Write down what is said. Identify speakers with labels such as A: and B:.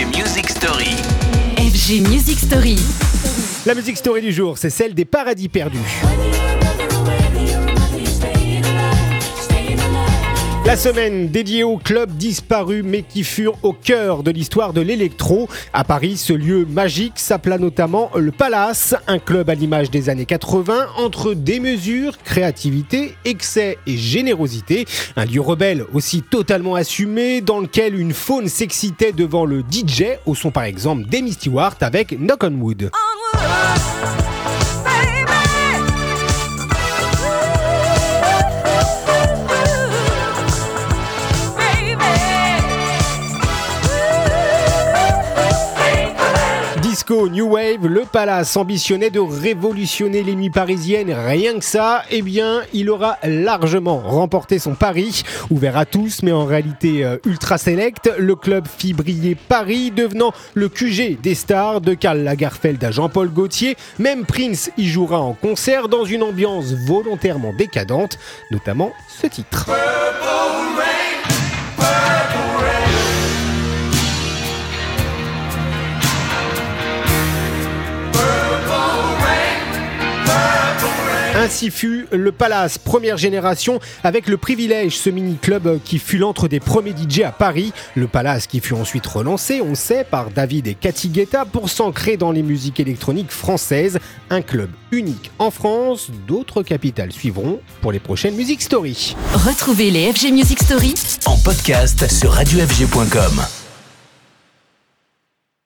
A: FG Music Story.
B: FG Music Story.
C: La musique story du jour, c'est celle des paradis perdus. La semaine dédiée aux clubs disparus mais qui furent au cœur de l'histoire de l'électro. À Paris, ce lieu magique s'appela notamment le Palace, un club à l'image des années 80 entre démesure, créativité, excès et générosité. Un lieu rebelle aussi totalement assumé dans lequel une faune s'excitait devant le DJ au son par exemple d'Amy Stewart avec Knock on Wood. New Wave, le Palace ambitionnait de révolutionner les nuits parisiennes. Rien que ça, eh bien, il aura largement remporté son pari, ouvert à tous, mais en réalité euh, ultra select. Le club fit briller Paris, devenant le QG des stars de Karl Lagerfeld à Jean-Paul Gaultier. Même Prince y jouera en concert dans une ambiance volontairement décadente, notamment ce titre. Ainsi fut le Palace première génération avec le privilège, ce mini-club qui fut l'entre des premiers DJ à Paris. Le Palace qui fut ensuite relancé, on sait, par David et Cathy Guetta pour s'ancrer dans les musiques électroniques françaises. Un club unique en France, d'autres capitales suivront pour les prochaines Music Story.
B: Retrouvez les FG Music Story
A: En podcast sur radiofg.com.